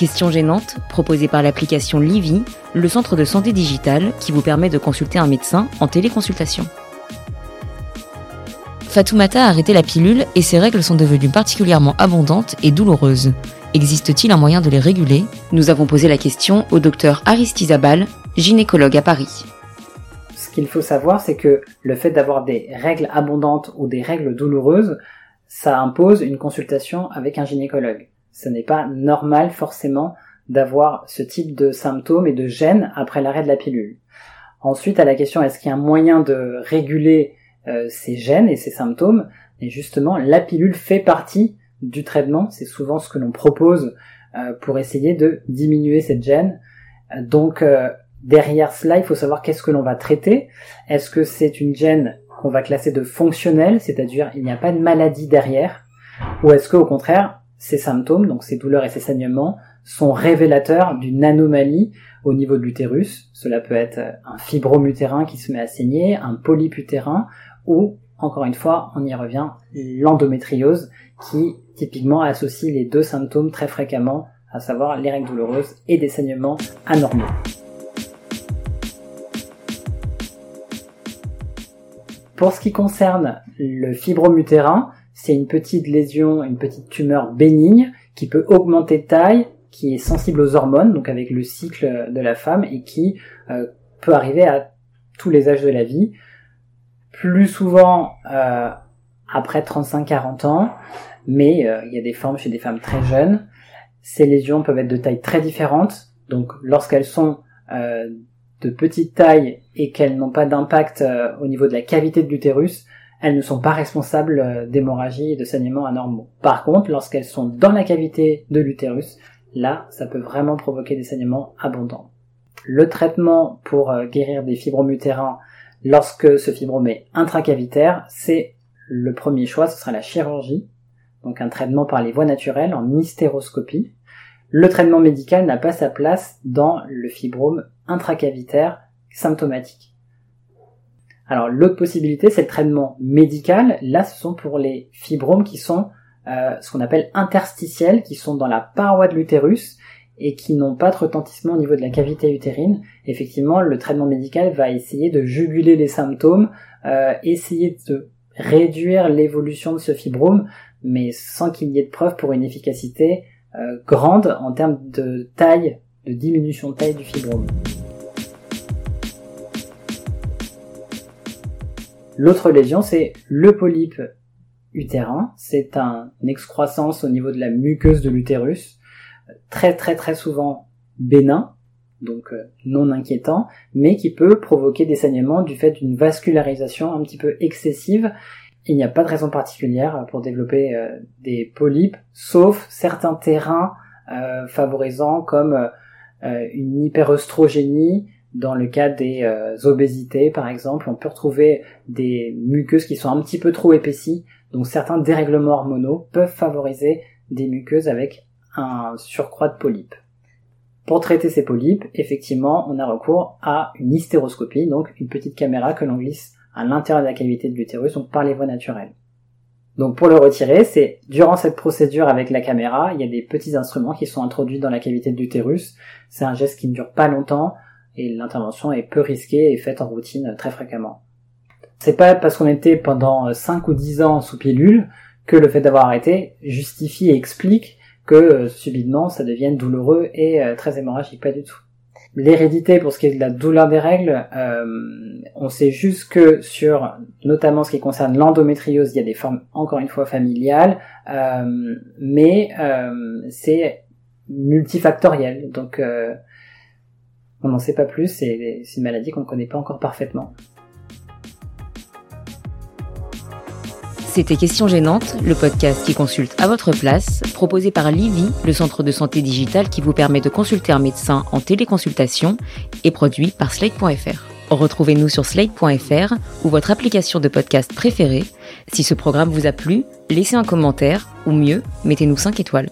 Questions gênantes, proposées par l'application Livy, le centre de santé digitale qui vous permet de consulter un médecin en téléconsultation. Fatoumata a arrêté la pilule et ses règles sont devenues particulièrement abondantes et douloureuses. Existe-t-il un moyen de les réguler? Nous avons posé la question au docteur Aristizabal, gynécologue à Paris. Ce qu'il faut savoir, c'est que le fait d'avoir des règles abondantes ou des règles douloureuses, ça impose une consultation avec un gynécologue ce n'est pas normal forcément d'avoir ce type de symptômes et de gènes après l'arrêt de la pilule. Ensuite, à la question est-ce qu'il y a un moyen de réguler euh, ces gènes et ces symptômes? Et justement, la pilule fait partie du traitement. C'est souvent ce que l'on propose euh, pour essayer de diminuer cette gène. Donc euh, derrière cela, il faut savoir qu'est-ce que l'on va traiter. Est-ce que c'est une gène qu'on va classer de fonctionnelle, c'est-à-dire il n'y a pas de maladie derrière, ou est-ce qu'au contraire ces symptômes, donc ces douleurs et ces saignements, sont révélateurs d'une anomalie au niveau de l'utérus. Cela peut être un fibrome utérin qui se met à saigner, un polype utérin, ou, encore une fois, on y revient, l'endométriose qui typiquement associe les deux symptômes très fréquemment, à savoir les règles douloureuses et des saignements anormaux. Pour ce qui concerne le fibrome utérin, c'est une petite lésion, une petite tumeur bénigne qui peut augmenter de taille, qui est sensible aux hormones, donc avec le cycle de la femme, et qui euh, peut arriver à tous les âges de la vie. Plus souvent euh, après 35-40 ans, mais euh, il y a des formes chez des femmes très jeunes. Ces lésions peuvent être de taille très différente, donc lorsqu'elles sont de petite taille et qu'elles n'ont pas d'impact au niveau de la cavité de l'utérus, elles ne sont pas responsables euh, d'hémorragie et de saignements anormaux. Par contre, lorsqu'elles sont dans la cavité de l'utérus, là, ça peut vraiment provoquer des saignements abondants. Le traitement pour euh, guérir des fibromes utérins lorsque ce fibrome est intracavitaire, c'est le premier choix, ce sera la chirurgie, donc un traitement par les voies naturelles en hystéroscopie. Le traitement médical n'a pas sa place dans le fibrome intracavitaire symptomatique. Alors l'autre possibilité, c'est le traitement médical. Là, ce sont pour les fibromes qui sont euh, ce qu'on appelle interstitiels, qui sont dans la paroi de l'utérus et qui n'ont pas de retentissement au niveau de la cavité utérine. Effectivement, le traitement médical va essayer de juguler les symptômes, euh, essayer de réduire l'évolution de ce fibrome, mais sans qu'il y ait de preuve pour une efficacité euh, grande en termes de taille, de diminution de taille du fibrome. L'autre lésion, c'est le polype utérin. C'est un, une excroissance au niveau de la muqueuse de l'utérus, très très très souvent bénin, donc euh, non inquiétant, mais qui peut provoquer des saignements du fait d'une vascularisation un petit peu excessive. Il n'y a pas de raison particulière pour développer euh, des polypes, sauf certains terrains euh, favorisants comme une hyperoestrogénie, dans le cas des euh, obésités, par exemple, on peut retrouver des muqueuses qui sont un petit peu trop épaissies. Donc certains dérèglements hormonaux peuvent favoriser des muqueuses avec un surcroît de polypes. Pour traiter ces polypes, effectivement, on a recours à une hystéroscopie, donc une petite caméra que l'on glisse à l'intérieur de la cavité de l'utérus, donc par les voies naturelles. Donc pour le retirer, c'est durant cette procédure avec la caméra, il y a des petits instruments qui sont introduits dans la cavité de l'utérus. C'est un geste qui ne dure pas longtemps et l'intervention est peu risquée et faite en routine très fréquemment. C'est pas parce qu'on était pendant 5 ou 10 ans sous pilule que le fait d'avoir arrêté justifie et explique que euh, subitement ça devienne douloureux et euh, très hémorragique, pas du tout. L'hérédité pour ce qui est de la douleur des règles, euh, on sait juste que sur notamment ce qui concerne l'endométriose, il y a des formes encore une fois familiales, mais c'est multifactoriel. Donc on n'en sait pas plus, c'est une maladie qu'on ne connaît pas encore parfaitement. C'était Question Gênante, le podcast qui consulte à votre place, proposé par Livy, le centre de santé digital qui vous permet de consulter un médecin en téléconsultation et produit par Slate.fr. Retrouvez-nous sur Slate.fr ou votre application de podcast préférée. Si ce programme vous a plu, laissez un commentaire ou mieux, mettez-nous 5 étoiles.